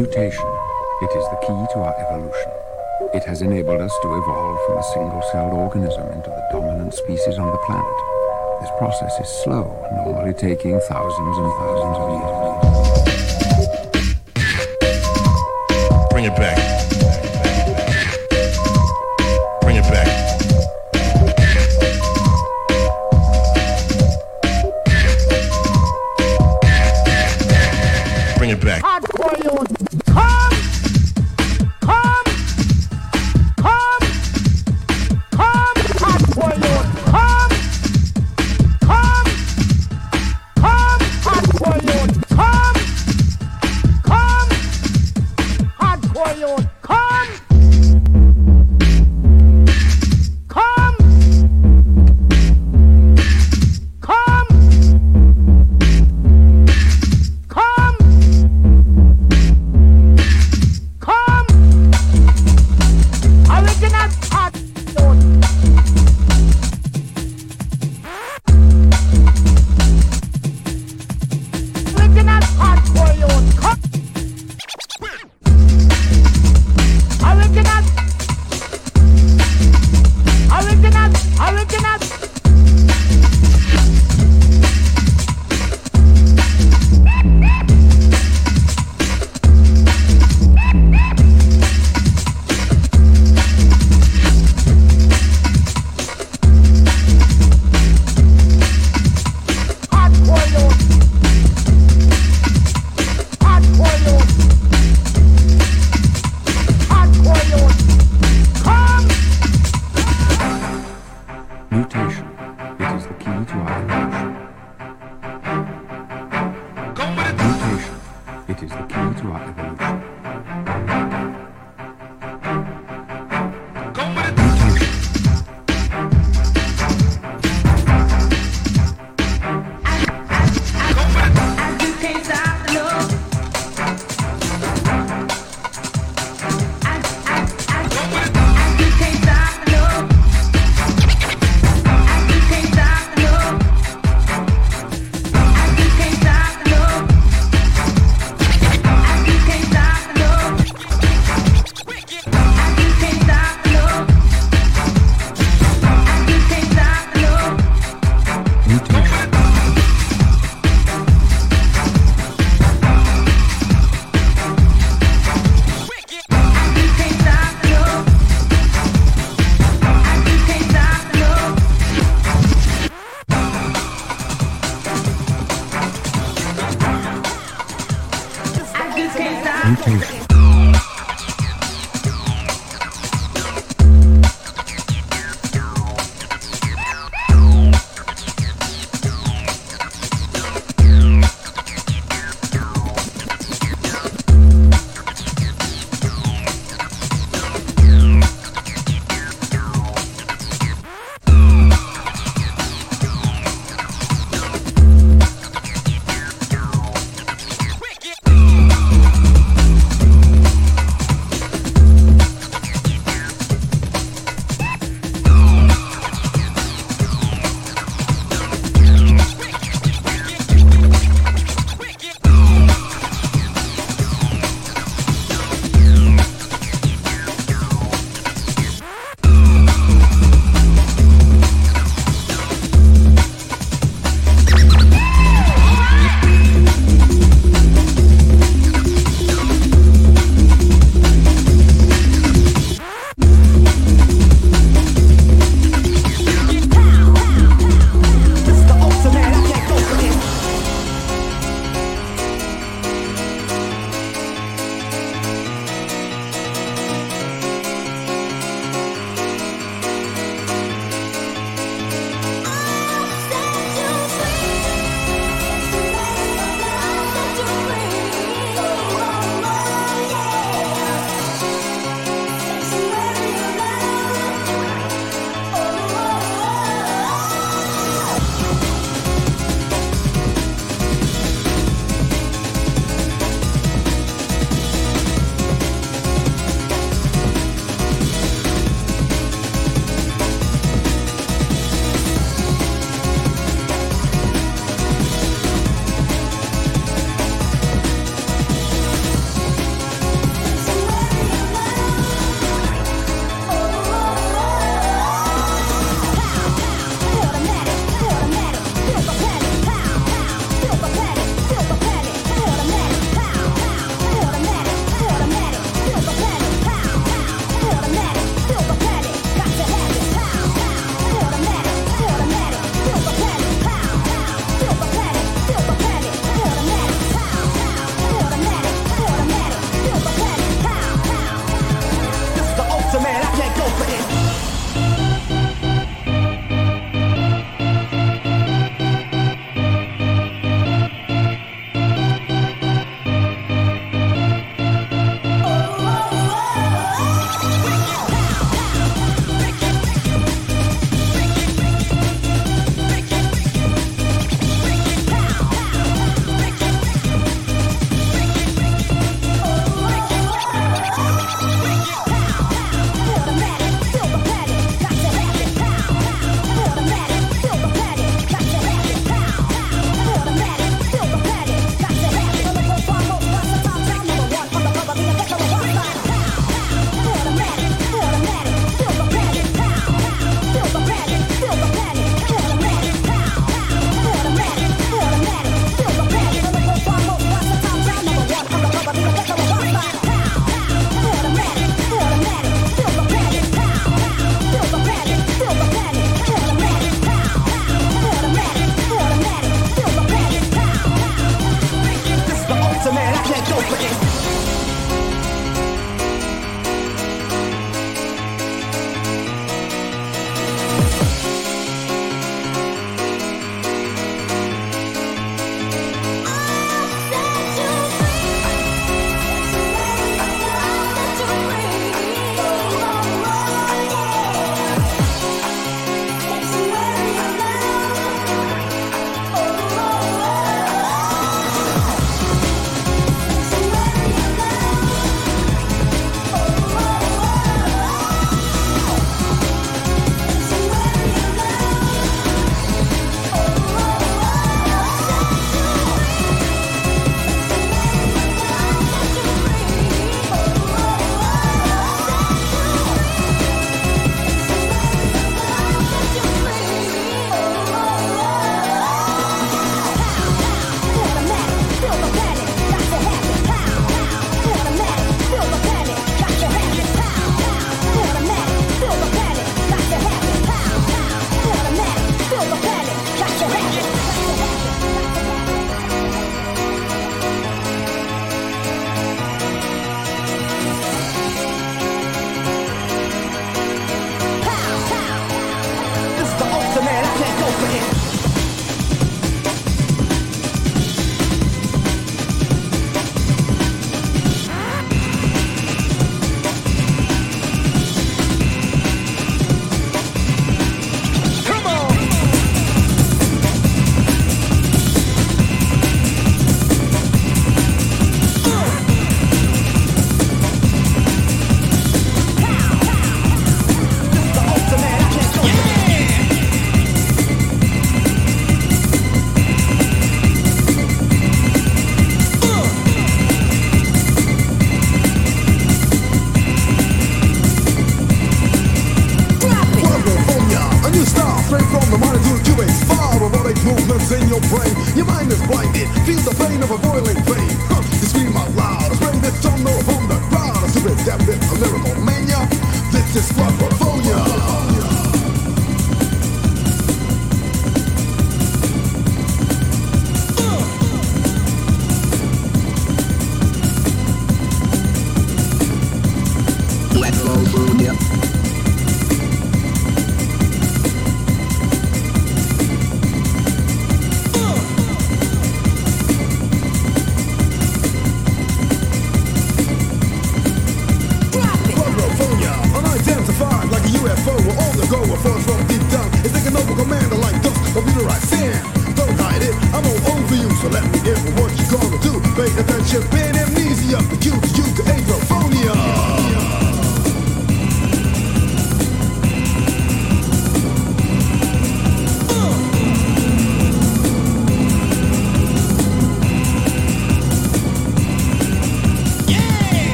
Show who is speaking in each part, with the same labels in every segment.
Speaker 1: Mutation. It is the key to our evolution. It has enabled us to evolve from a single-celled organism into the dominant species on the planet. This process is slow, normally taking thousands and thousands of
Speaker 2: years. Bring it back.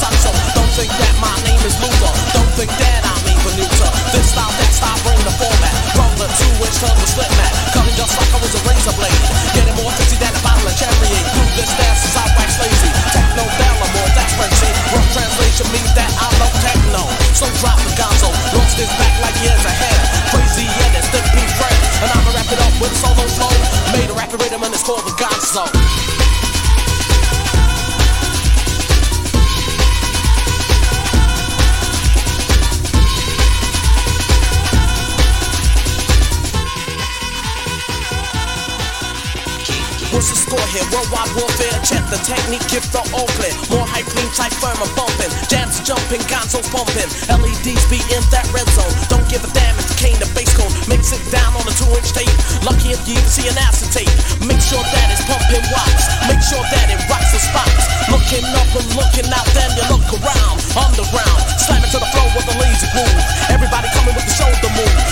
Speaker 3: Saxo. Don't think that my name is Luther. Don't think that I'm Ebenezer. This style, that style, bring the format. Roll the two inch to the slip mat. Cutting just like I was a razor blade. Getting more fizzy than a bottle of cherry. Do this dance is I wax lazy. Techno more that's Frenzy. Rough translation means that I love techno. So drop the gonzo. Lost his back like years ahead. Crazy and it's still be fresh. And I'ma wrap it up with a solo flow. Made a rapid rhythm and it's called the gonzo. What's the score here? Worldwide warfare, check the technique, gift the all clear. More high clean, tight, firm, and bumping. Jams jumping, gonzos pumping. LEDs be in that red zone. Don't give a damn if the cane the bass cone. Mix it down on a two inch tape. Lucky if you even see an acetate. Make sure that it's pumping watts. Make sure that it rocks the spots. Looking up and looking out, then you look around. Underground, slam it to the floor with a lazy groove. Everybody coming with the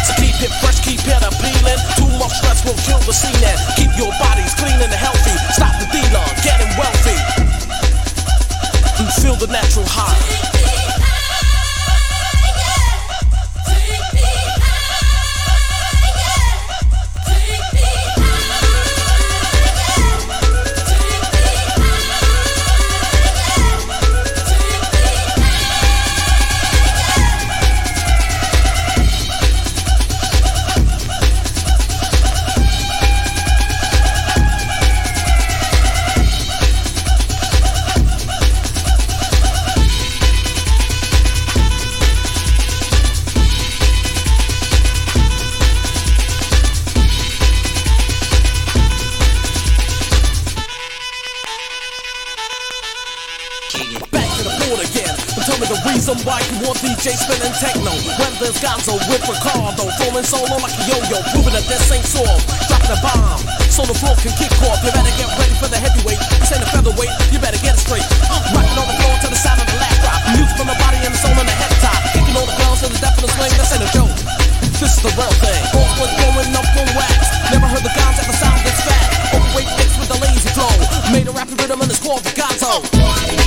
Speaker 3: So keep it fresh, keep it appealing. Too much stress will kill the scene and keep your bodies clean and healthy. Stop the dealer, getting wealthy. And feel the natural high. DJ spinning techno. When there's Gonzo with Ricardo, flowing solo like a yo-yo, proving that this ain't soft. Dropping a bomb, so the floor can kick off. You better get ready for the heavyweight. This ain't a featherweight, you better get it straight. I'm rocking on the floor to the sound of the lap drop. Music from the body and the soul and the head top. Kicking on the ground to the depth of the swing. This ain't a joke. This is the real thing. Both was going up on wax. Never heard the guns ever sound this fat. Overweight mixed with the lazy flow. Made a rapid rhythm and it's called the Gonzo.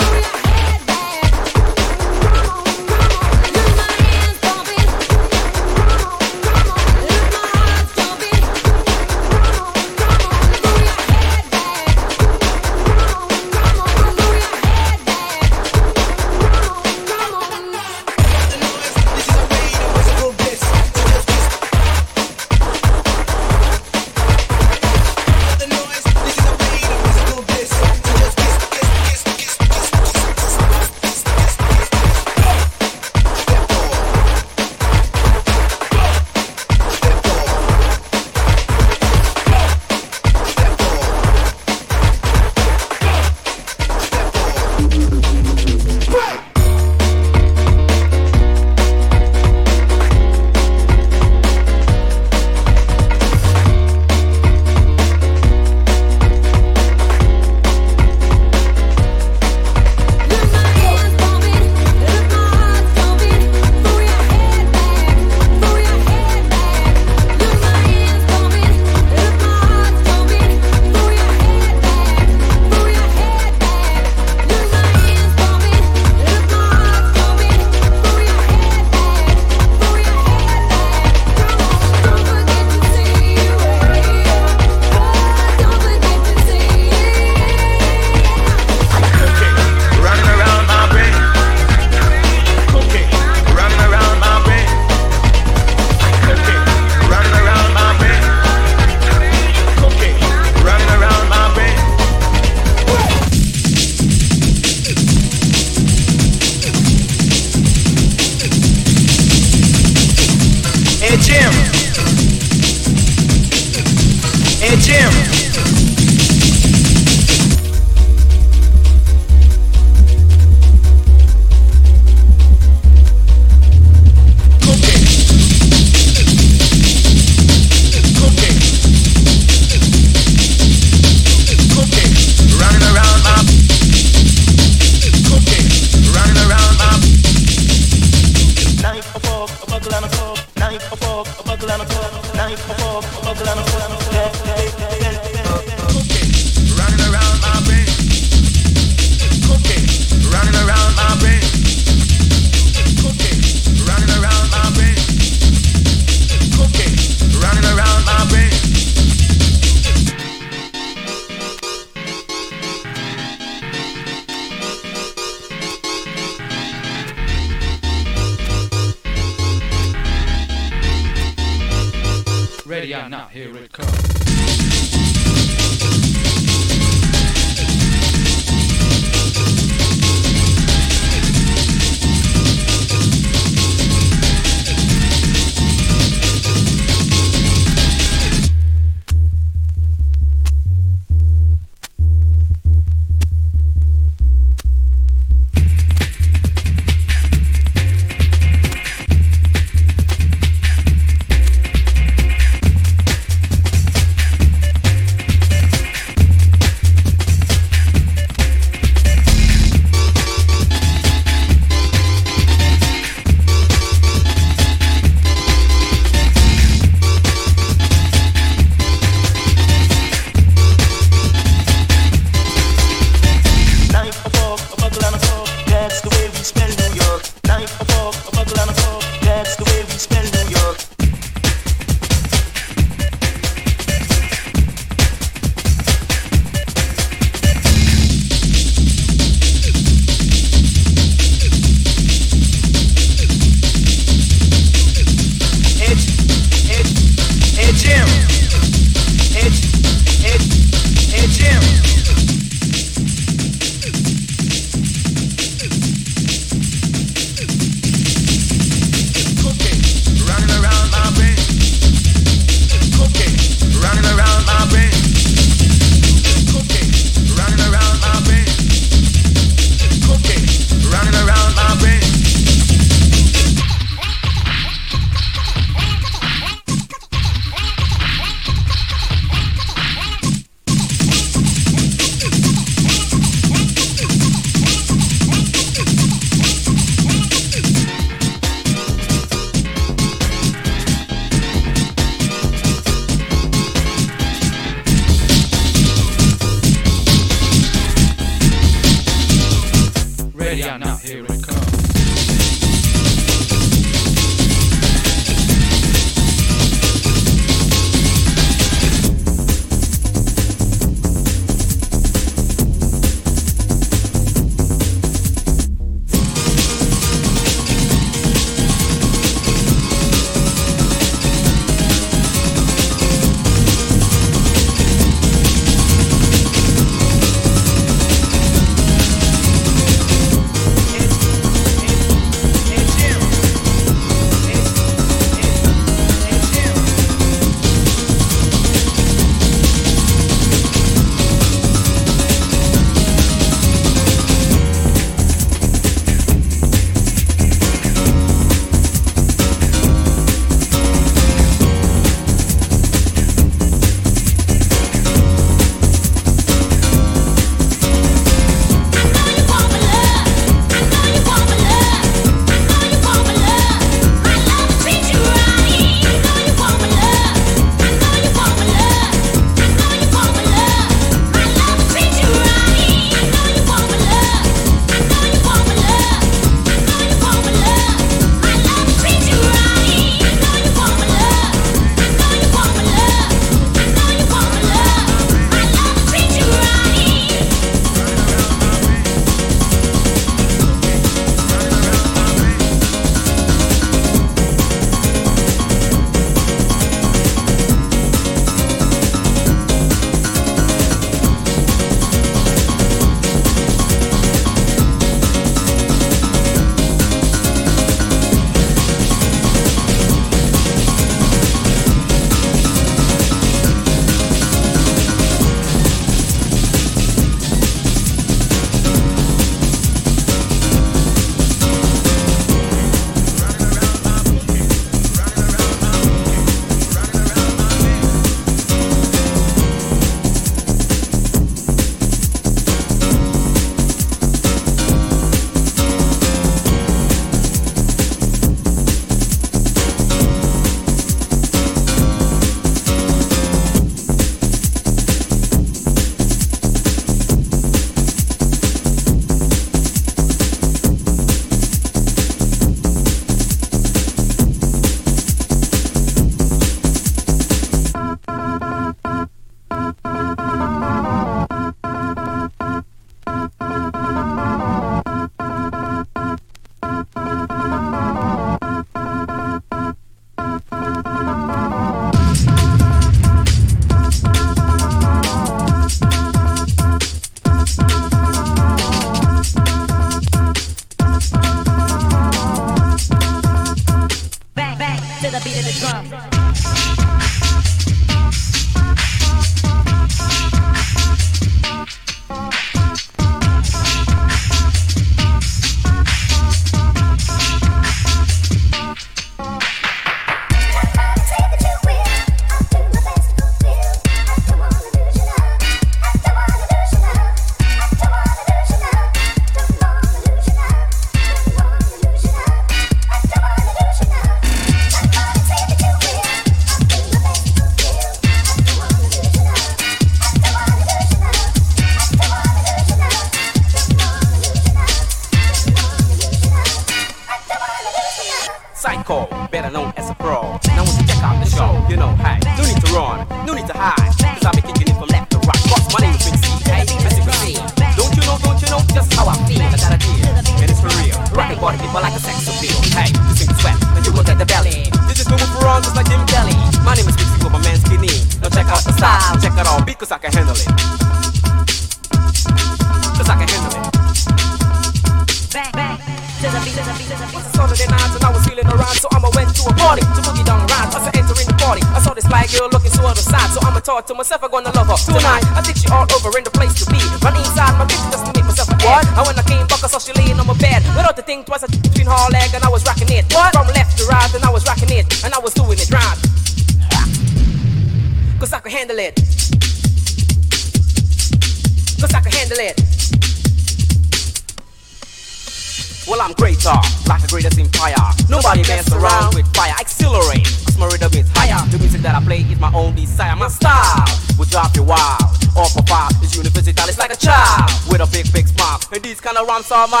Speaker 4: Of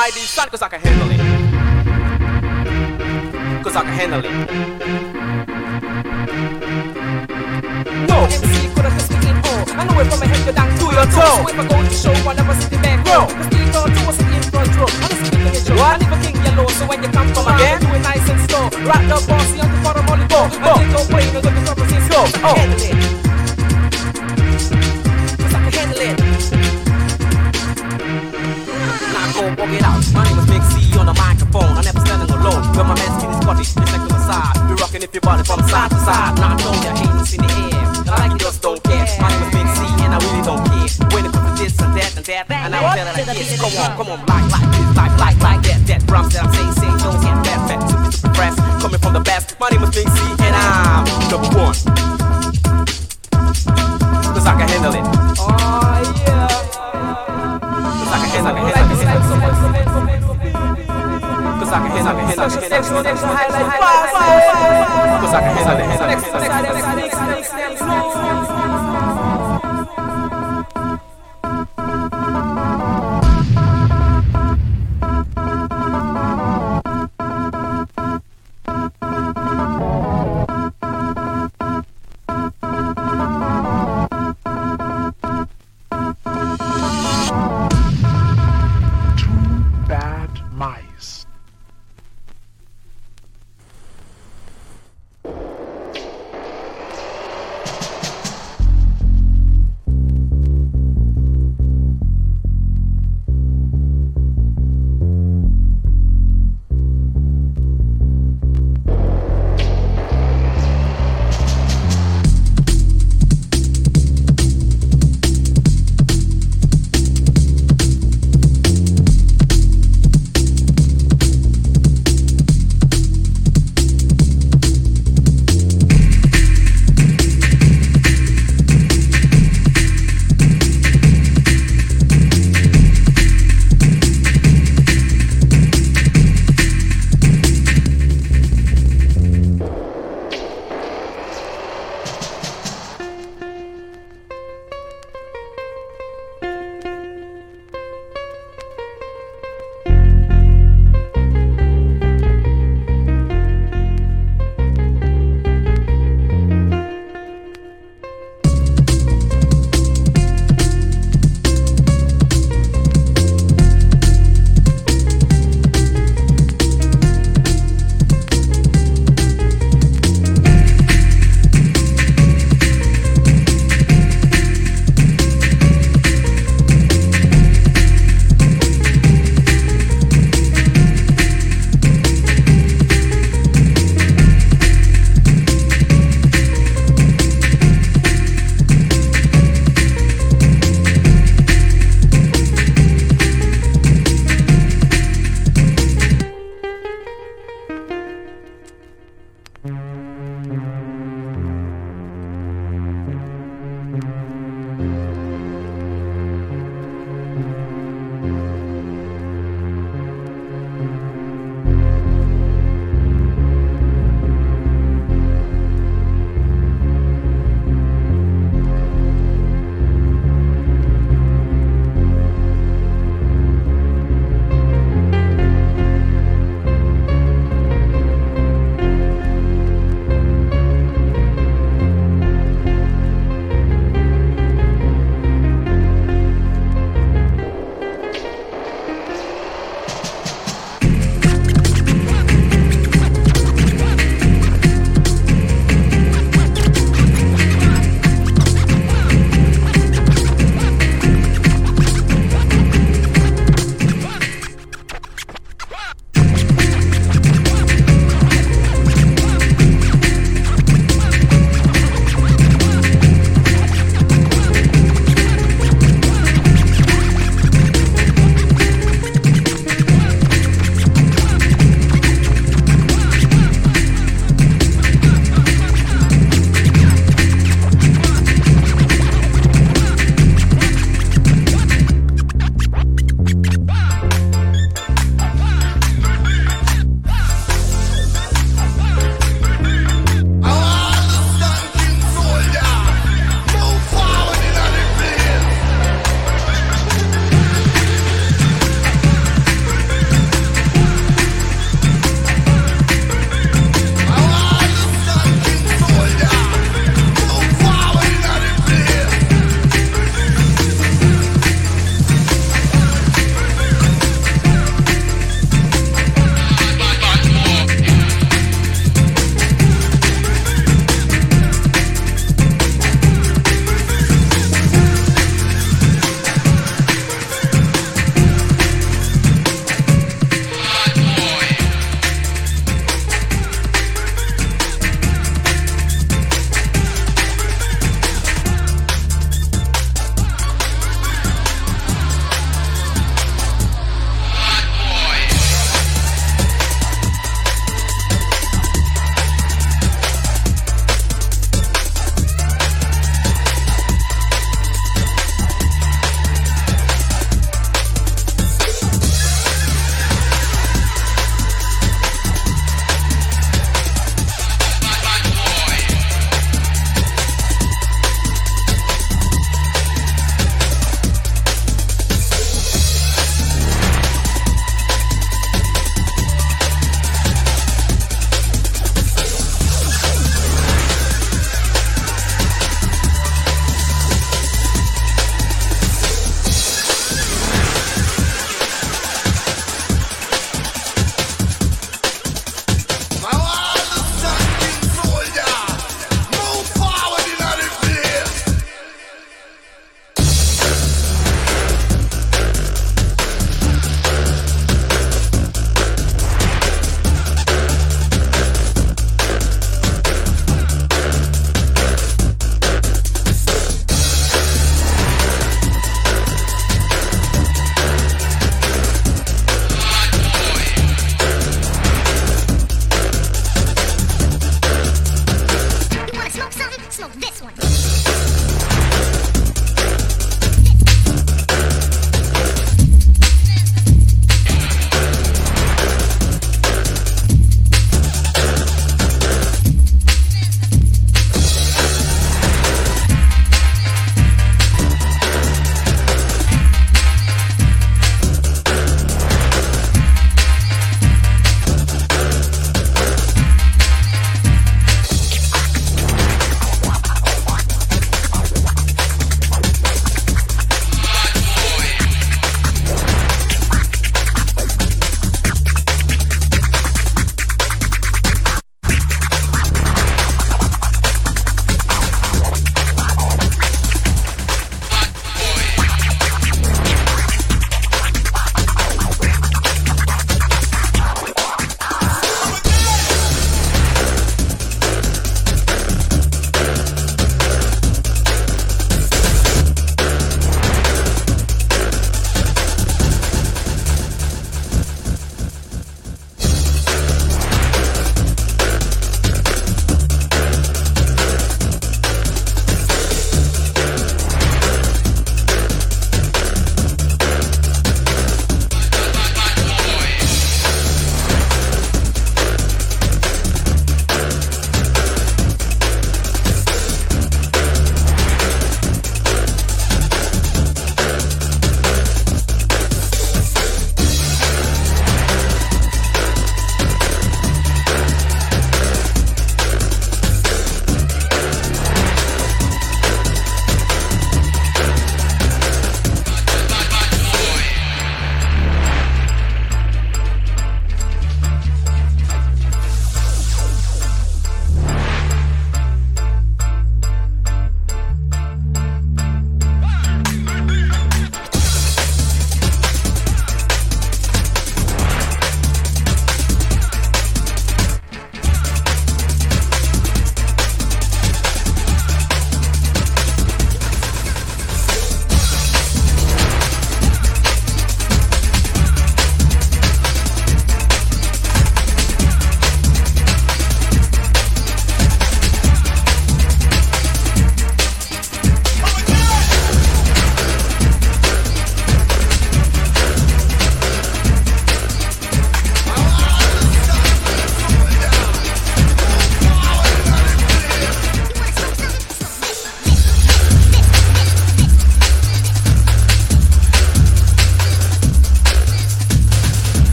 Speaker 5: rhymes are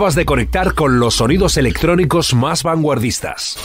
Speaker 6: Acabas de conectar con los sonidos electrónicos más vanguardistas.